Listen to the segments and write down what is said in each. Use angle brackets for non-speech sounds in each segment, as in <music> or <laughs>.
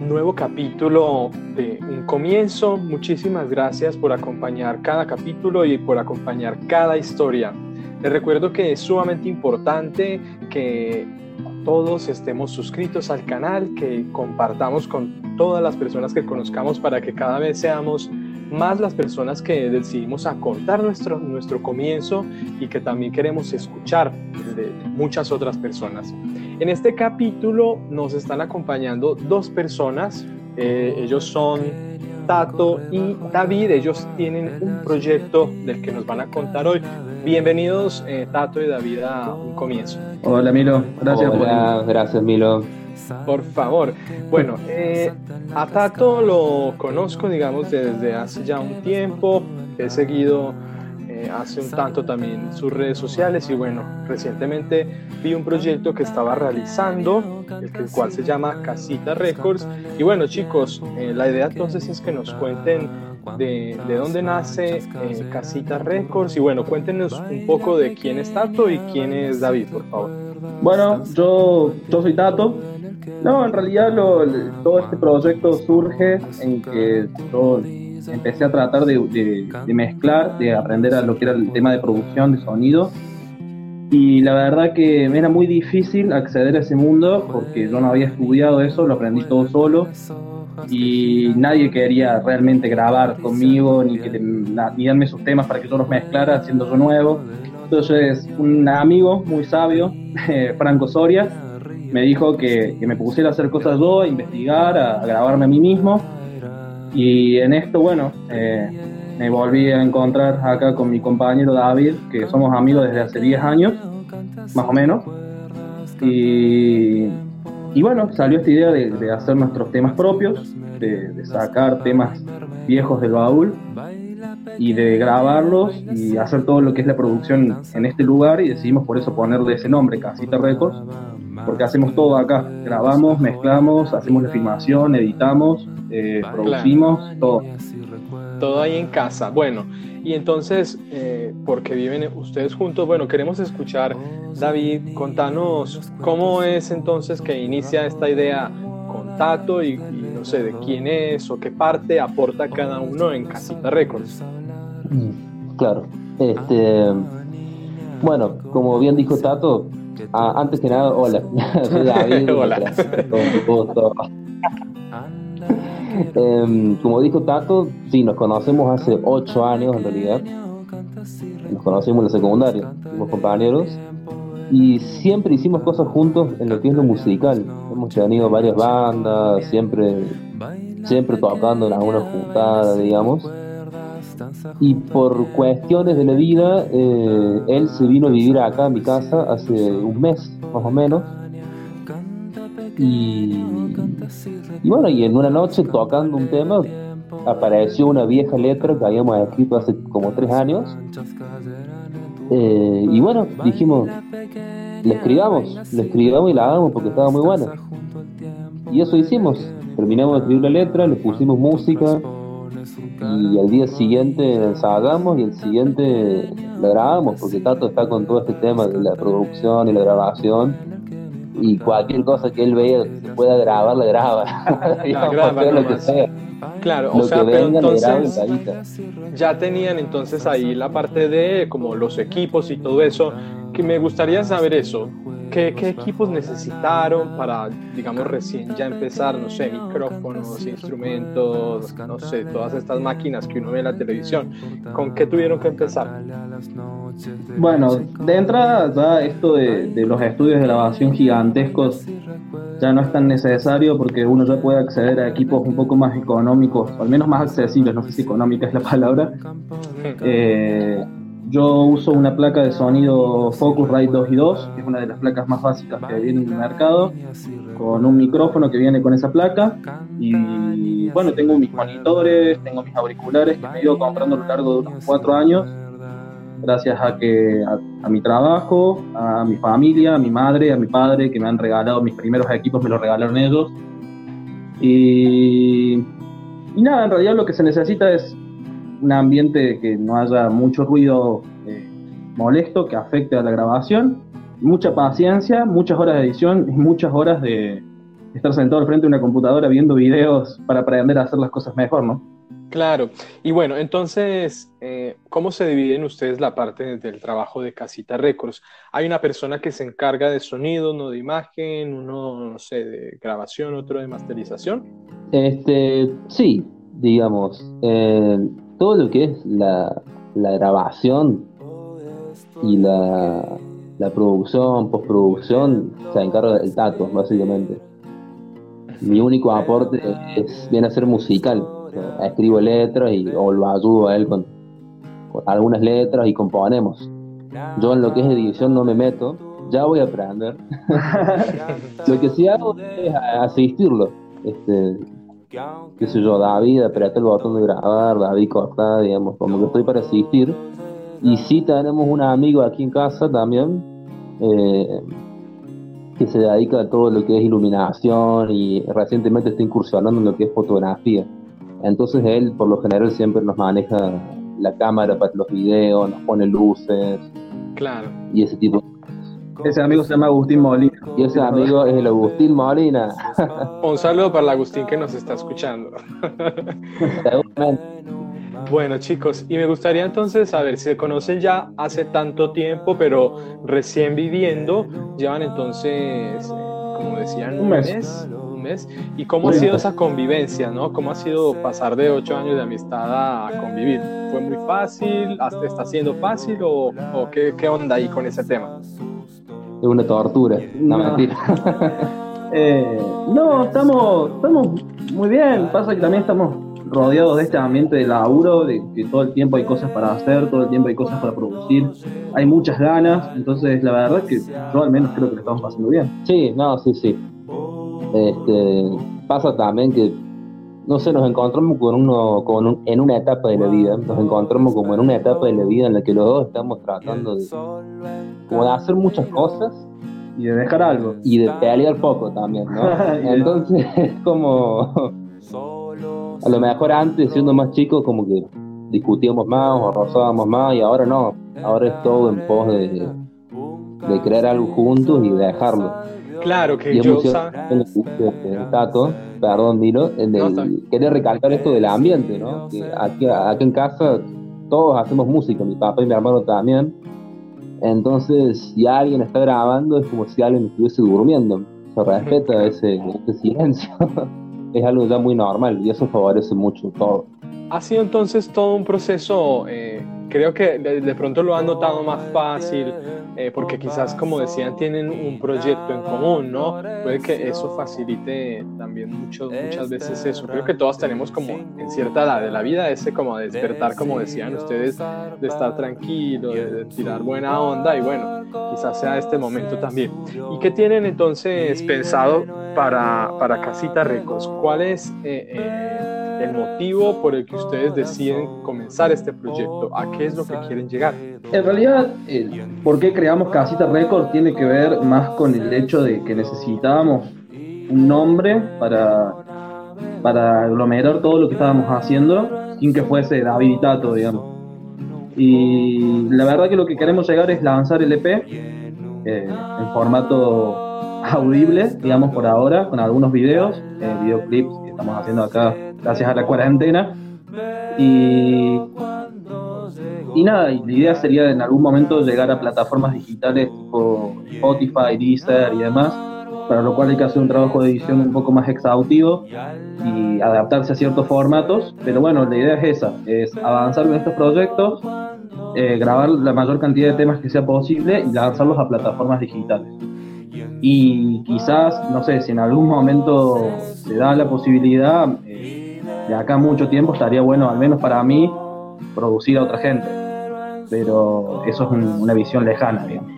nuevo capítulo de Un Comienzo. Muchísimas gracias por acompañar cada capítulo y por acompañar cada historia. Les recuerdo que es sumamente importante que todos estemos suscritos al canal, que compartamos con todas las personas que conozcamos para que cada vez seamos más las personas que decidimos a contar nuestro, nuestro comienzo y que también queremos escuchar de muchas otras personas. En este capítulo nos están acompañando dos personas, eh, ellos son Tato y David, ellos tienen un proyecto del que nos van a contar hoy. Bienvenidos eh, Tato y David a un comienzo. Hola Milo, gracias Hola, gracias Milo. Por favor. Bueno, eh, a Tato lo conozco, digamos, desde hace ya un tiempo. He seguido eh, hace un tanto también sus redes sociales y bueno, recientemente vi un proyecto que estaba realizando, el, cual se llama Casita Records. Y bueno, chicos, eh, la idea entonces es que nos cuenten de, de dónde nace Casita Records y bueno, cuéntenos un poco de quién es Tato y quién es David, por favor. Bueno, yo, yo soy Tato, no, en realidad todo este proyecto surge en que yo empecé a tratar de, mezclar, de aprender a lo que era el tema de producción de sonido. Y la verdad que me era muy difícil acceder a ese mundo porque yo no había estudiado eso, lo aprendí todo solo y nadie quería realmente grabar conmigo ni, que, ni darme sus temas para que yo los mezclara siendo yo nuevo. Entonces un amigo muy sabio, <laughs> Franco Soria, me dijo que, me pusiera a hacer cosas yo, a investigar, a, grabarme a mí mismo. Y en esto, bueno, eh, me volví a encontrar acá con mi compañero David, que somos amigos desde hace 10 años, más o menos. Y, y bueno, salió esta idea de, hacer nuestros temas propios, de, sacar temas viejos del baúl y de grabarlos y hacer todo lo que es la producción en este lugar y decidimos por eso ponerle ese nombre, Casita Records, porque hacemos todo acá, grabamos, mezclamos, hacemos la filmación, editamos, eh, producimos, todo. Todo ahí en casa. Bueno, y entonces, eh, porque viven ustedes juntos, bueno, queremos escuchar, David, contanos cómo es entonces que inicia esta idea con Tato y, no sé, de quién es o qué parte aporta cada uno en Casita Records. Mm, claro. Este, bueno, como bien dijo Tato, Ah, antes que nada, hola. Soy <laughs> David. <laughs> hola. Em, como dijo Tato, sí, nos conocemos hace ocho años en realidad. Nos conocimos en la secundaria, fuimos compañeros. Y siempre hicimos cosas juntos en lo que es lo musical. Hemos tenido varias bandas, siempre, siempre tocando en alguna juntada, digamos y por cuestiones de la vida, eh, él se vino a vivir acá a mi casa hace un mes, más o menos. Y, bueno, y en una noche tocando un tema, apareció una vieja letra que habíamos escrito hace como tres años. Eh, y bueno, dijimos, le escribamos, le escribamos y la hagamos porque estaba muy buena. Y eso hicimos. Terminamos de escribir la letra, le pusimos música, y al día siguiente ensayamos y el siguiente la grabamos, porque Tato está con todo este tema de la producción y la grabación y cualquier cosa que él vea que se pueda grabar, la graba. <laughs> lo que sea. Claro, o sea, pero entonces ya tenían entonces ahí la parte de como los equipos y todo eso, que me gustaría saber eso. ¿Qué, equipos necesitaron para, digamos, recién ya empezar, no sé, micrófonos, instrumentos, no sé, todas estas máquinas que uno ve en la televisión? ¿Con qué tuvieron que empezar? Bueno, de entrada ya esto de, de los estudios de grabación gigantescos ya no es tan necesario porque uno ya puede acceder a equipos un poco más económicos, o al menos más accesibles, no sé si económica es la palabra. Eh, yo uso una placa de sonido Focusrite 2 y 2, que es una de las placas más básicas que viene en el mercado, con un micrófono que viene con esa placa. Y bueno, tengo mis monitores, tengo mis auriculares que me he ido comprando a lo largo de unos cuatro años, gracias a que a, mi trabajo, a mi familia, a mi madre, a mi padre, que me han regalado mis primeros equipos, me los regalaron ellos. Y, nada, en realidad lo que se necesita es un ambiente que no haya mucho ruido eh, molesto que afecte a la grabación, mucha paciencia, muchas horas de edición y muchas horas de, estar sentado al frente de una computadora viendo videos para aprender a hacer las cosas mejor, ¿no? Claro. Y bueno, entonces, eh, ¿cómo se dividen ustedes la parte del trabajo de Casita Records? Hay una persona que se encarga de sonido, uno de imagen, uno, no sé, de grabación, otro de masterización. Este, sí, digamos, eh, todo lo que es la, grabación y la, producción, postproducción, se encarga del Tato, básicamente. Mi único aporte es, viene a ser musical escribo letras y, o lo ayudo a él con, algunas letras y componemos. Yo en lo que es edición no me meto, ya voy a aprender. <laughs> lo que sí hago es asistirlo. Este, qué sé yo, David, aprieta el botón de grabar, David corta, digamos, como que estoy para asistir. Y sí tenemos un amigo aquí en casa también, eh, que se dedica a todo lo que es iluminación y recientemente está incursionando en lo que es fotografía. Entonces él por lo general siempre nos maneja la cámara para los videos, nos pone luces. Claro. Y ese tipo ese amigo se llama Agustín Molina. Y ese amigo es el Agustín Molina. <laughs> Un saludo para el Agustín que nos está escuchando. <laughs> bueno chicos, y me gustaría entonces saber si se conocen ya hace tanto tiempo, pero recién viviendo, llevan entonces, como decían, un mes mes. ¿Y cómo ha sido esa convivencia, no? ¿Cómo ha sido pasar de ocho años de amistad a convivir? ¿Fue muy fácil? ¿Está siendo fácil o, qué, qué, onda ahí con ese tema? Es una tortura, no, mentira. <laughs> Eh, no, estamos, estamos muy bien. Pasa que también estamos rodeados de este ambiente de laburo, de que todo el tiempo hay cosas para hacer, todo el tiempo hay cosas para producir, hay muchas ganas, entonces la verdad es que yo al menos creo que lo estamos pasando bien. Sí, no, sí, sí. Este, pasa también que, no sé, nos encontramos con uno, con en una etapa de la vida, nos encontramos como en una etapa de la vida en la que los dos estamos tratando de, como de hacer muchas cosas. Y de dejar algo. Y de pelear poco también, ¿no? <laughs> Entonces <laughs> es como, a lo mejor antes, siendo más chicos, como que discutíamos más o rozábamos más y ahora no, ahora es todo en pos de, de crear algo juntos y de dejarlo. Claro que yo... Tato, perdón, Miro, en el, quería recalcar esto del ambiente, ¿no? Que aquí, aquí en casa todos hacemos música, mi papá y mi hermano también. Entonces, si alguien está grabando, es como si alguien estuviese durmiendo. Se respeta ese, ese silencio. <laughs> es algo ya muy normal y eso favorece mucho todo. Ha sido entonces todo un proceso eh, creo que de, pronto lo han notado más fácil, eh, porque quizás, como decían, tienen un proyecto en común, ¿no? Puede que eso facilite también mucho, muchas veces eso. Creo que todos tenemos como en cierta edad de la vida ese como despertar, como decían ustedes, de estar tranquilo, de, tirar buena onda y bueno, quizás sea este momento también. ¿Y qué tienen entonces pensado para, para Casita Records? ¿Cuál es... Eh, eh, el motivo por el que ustedes deciden comenzar este proyecto, a qué es lo que quieren llegar. En realidad, el por qué creamos Casita Record tiene que ver más con el hecho de que necesitábamos un nombre para, para aglomerar todo lo que estábamos haciendo sin que fuese David y Tato, digamos. Y la verdad que lo que queremos llegar es lanzar el EP eh, en formato audible, digamos por ahora, con algunos videos, eh, videoclips que estamos haciendo acá gracias a la cuarentena. Y, y nada, la idea sería en algún momento llegar a plataformas digitales tipo Spotify, Deezer y demás, para lo cual hay que hacer un trabajo de edición un poco más exhaustivo y adaptarse a ciertos formatos. Pero bueno, la idea es esa, es avanzar con estos proyectos, eh, grabar la mayor cantidad de temas que sea posible y lanzarlos a plataformas digitales. Y quizás, no sé, si en algún momento se da la posibilidad, de acá mucho tiempo estaría bueno, al menos para mí, producir a otra gente. Pero eso es una visión lejana, digamos.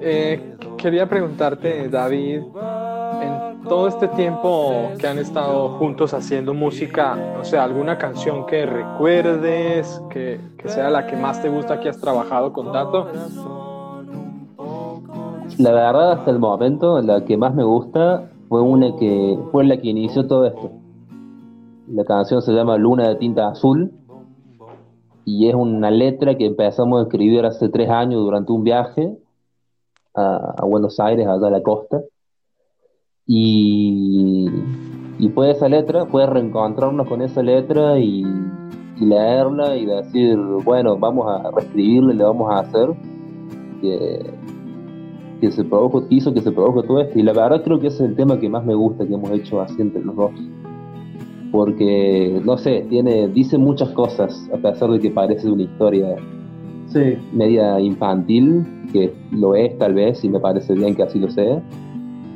Eh, quería preguntarte, David, en todo este tiempo que han estado juntos haciendo música, o sea, alguna canción que recuerdes, que, que sea la que más te gusta que has trabajado con Tato. La verdad, hasta el momento, la que más me gusta fue una que fue la que inició todo esto la canción se llama Luna de tinta azul y es una letra que empezamos a escribir hace tres años durante un viaje a, Buenos Aires, allá a la costa. Y, y esa letra, puede reencontrarnos con esa letra y, leerla y decir, bueno, vamos a reescribirle, le vamos a hacer que, que se produjo, hizo que se produjo todo esto. Y la verdad creo que ese es el tema que más me gusta que hemos hecho así entre los dos. Porque, no sé, tiene, dice muchas cosas, a pesar de que parece una historia media infantil, que lo es tal vez, y me parece bien que así lo sea.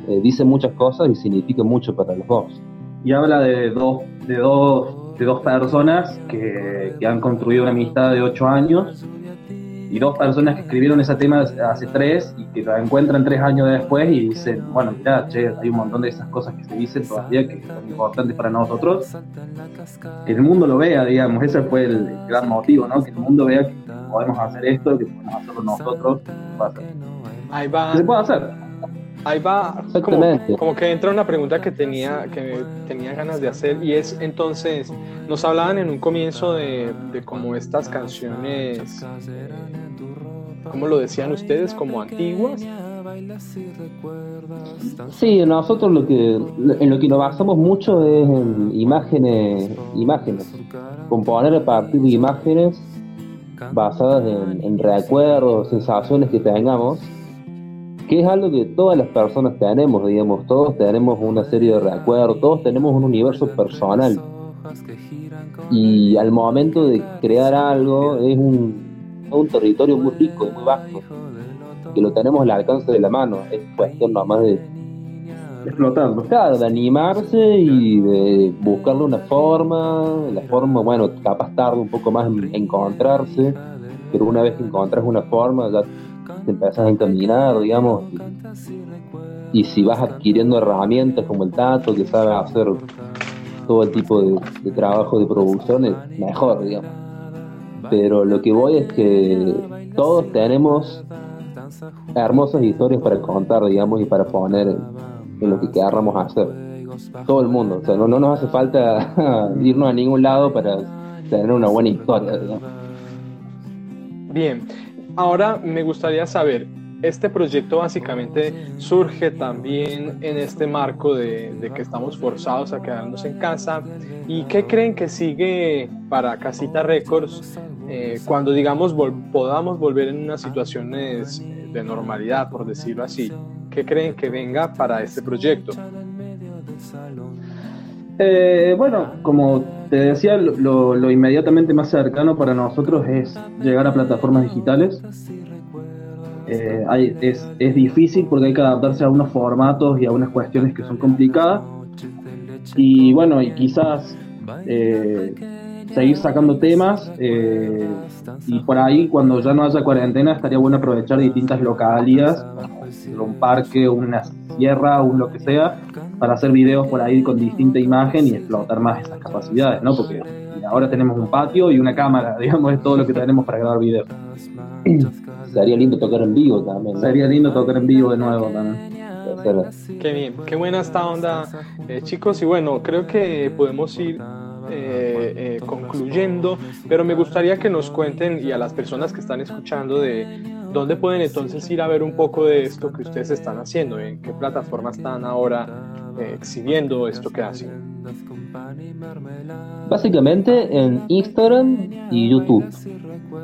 Eh, dice muchas cosas y significa mucho para los dos. Y habla de dos, de dos, de dos personas que, que han construido una amistad de ocho años y dos personas que escribieron ese tema hace tres y que la encuentran tres años después y dicen, bueno, mira, che, hay un montón de esas cosas que se dicen todavía que son importantes para nosotros, que el mundo lo vea, digamos, ese fue el, gran motivo, ¿no? Que el mundo vea que podemos hacer esto, que podemos hacerlo nosotros, se puede hacer? Ahí va, como, que entra una pregunta que tenía, que tenía ganas de hacer y es entonces, nos hablaban en un comienzo de, de como estas canciones, ¿cómo lo decían ustedes? Como antiguas. Sí, nosotros lo que, en lo que nos basamos mucho es en imágenes, imágenes, componer a partir de imágenes basadas en, en recuerdos, sensaciones que tengamos que es algo que todas las personas tenemos, digamos, todos tenemos una serie de recuerdos, todos tenemos un universo personal. Y al momento de crear algo es un, un territorio muy rico, muy vasto, que lo tenemos al alcance de la mano, es cuestión nomás de explotarlo. Claro, de animarse y de buscarle una forma, la forma, bueno, capaz tarde un poco más en encontrarse, pero una vez que encontras una forma ya te empiezas a encaminar, digamos, y, si vas adquiriendo herramientas como el Tato, que sabe hacer todo el tipo de, trabajo de producción, es mejor, digamos. Pero lo que voy es que todos tenemos hermosas historias para contar, digamos, y para poner en, lo que queramos hacer. Todo el mundo, o sea, no, no nos hace falta <laughs> irnos a ningún lado para tener una buena historia, digamos. Bien, Ahora me gustaría saber, este proyecto básicamente surge también en este marco de, que estamos forzados a quedarnos en casa. ¿Y qué creen que sigue para Casita Records eh, cuando, digamos, podamos volver en unas situaciones de normalidad, por decirlo así? ¿Qué creen que venga para este proyecto? Eh, bueno, como te decía, lo, inmediatamente más cercano para nosotros es llegar a plataformas digitales. Eh, es, es, difícil porque hay que adaptarse a unos formatos y a unas cuestiones que son complicadas. Y bueno, y quizás eh, seguir sacando temas y por ahí cuando ya no haya cuarentena estaría bueno aprovechar distintas localidades, un parque, una sierra, un lo que sea, para hacer videos por ahí con distinta imagen y explotar más esas capacidades, ¿no? Porque ahora tenemos un patio y una cámara, <laughs> digamos, es todo lo que tenemos para grabar videos. <clears throat> Sería lindo tocar en vivo también. Sería lindo tocar en vivo de nuevo también. Qué bien, qué buena esta onda, eh, chicos. Y bueno, creo que podemos ir eh, eh, concluyendo, pero me gustaría que nos cuenten y a las personas que están escuchando de dónde pueden entonces ir a ver un poco de esto que ustedes están haciendo, en qué plataforma están ahora eh, exhibiendo esto que hacen. Básicamente en Instagram y YouTube.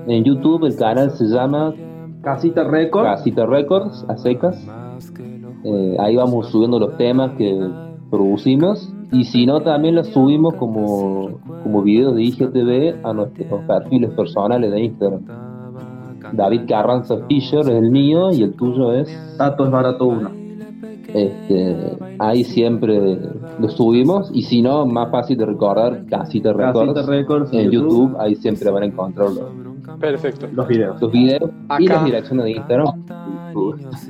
En YouTube el canal se llama Casita Records. Casita Records, a secas. Eh, ahí vamos subiendo los temas que producimos y si no también los subimos como, como videos de IGTV a nuestros perfiles personales de Instagram. David Carranza Fisher es el mío y el tuyo es Tato es barato uno. Este, ahí siempre lo subimos y si no, más fácil de recordar, Casita Records, Records en YouTube. ahí siempre van a encontrar Perfecto. los videos. Los videos y las direcciones de Instagram.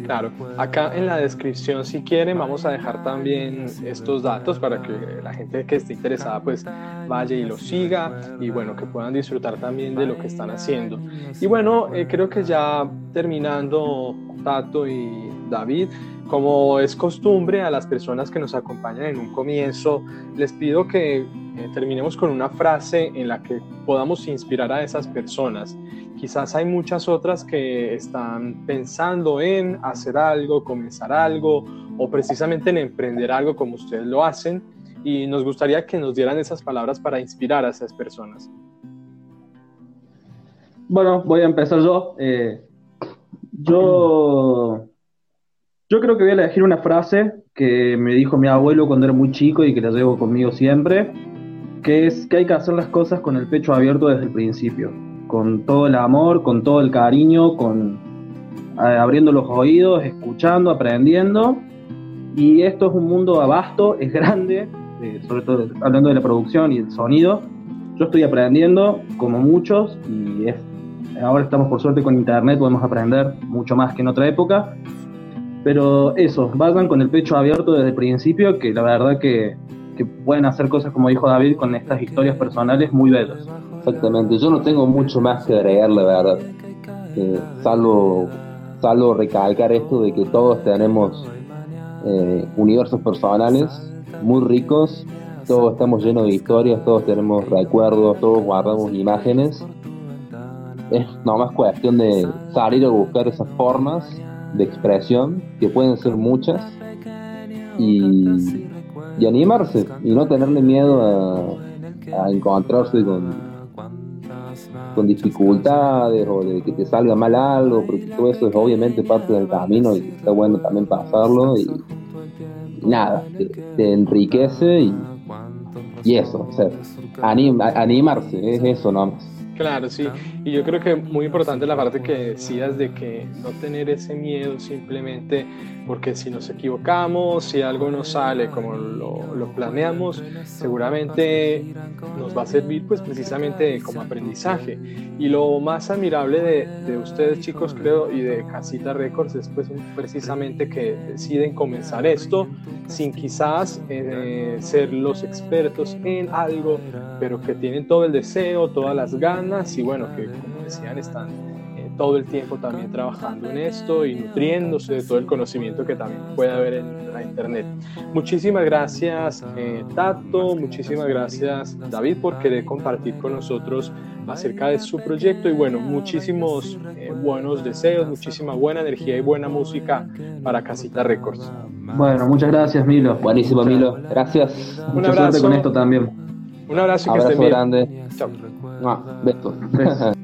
Claro, acá en la descripción si quieren vamos a dejar también estos datos para que la gente que esté interesada pues vaya y lo siga y bueno que puedan disfrutar también de lo que están haciendo. Y bueno, eh, creo que ya terminando Tato y David, como es costumbre a las personas que nos acompañan en un comienzo, les pido que eh, terminemos con una frase en la que podamos inspirar a esas personas. quizás hay muchas otras que están pensando en hacer algo, comenzar algo o precisamente en emprender algo como ustedes lo hacen y nos gustaría que nos dieran esas palabras para inspirar a esas personas. Bueno, voy a empezar yo. Eh, yo, yo creo que voy a elegir una frase que me dijo mi abuelo cuando era muy chico y que la llevo conmigo siempre, que es que hay que hacer las cosas con el pecho abierto desde el principio, con todo el amor, con todo el cariño, con abriendo los oídos, escuchando, aprendiendo. Y esto es un mundo vasto, es grande, eh, sobre todo hablando de la producción y el sonido. Yo estoy aprendiendo, como muchos, y es Ahora estamos por suerte con internet, podemos aprender mucho más que en otra época. Pero eso, vayan con el pecho abierto desde el principio, que la verdad que, pueden hacer cosas, como dijo David, con estas historias personales muy bellas. Exactamente, yo no tengo mucho más que agregar, la verdad. Eh, salvo, salvo recalcar esto de que todos tenemos eh, universos personales muy ricos, todos estamos llenos de historias, todos tenemos recuerdos, todos guardamos imágenes es nomás cuestión de salir a buscar esas formas de expresión, que pueden ser muchas, y, y animarse, y no tenerle miedo a, encontrarse con, con dificultades o de que te salga mal algo, porque todo eso es obviamente parte del camino y está bueno también pasarlo y, nada, te, enriquece y, y eso, o sea, animarse, es eso nomás. Claro, sí. Y yo creo que muy importante la parte que decías de que no tener ese miedo simplemente porque si nos equivocamos, si algo no sale como lo, lo planeamos, seguramente nos va a servir pues precisamente como aprendizaje. Y lo más admirable de, de ustedes chicos creo y de Casita Records es pues precisamente que deciden comenzar esto sin quizás eh, ser los expertos en algo, pero que tienen todo el deseo, todas las ganas y bueno, que como decían están eh, todo el tiempo también trabajando en esto y nutriéndose de todo el conocimiento que también puede haber en la internet. Muchísimas gracias eh, Tato, muchísimas gracias David por querer compartir con nosotros acerca de su proyecto y bueno, muchísimos buenos deseos, muchísima buena energía y buena música para Casita Records. Bueno, muchas gracias, Milo. Buenísimo, Milo. Gracias. Un Mucha suerte con esto también. Un abrazo y que estén bien. grande. Chao. 啊没错。<laughs>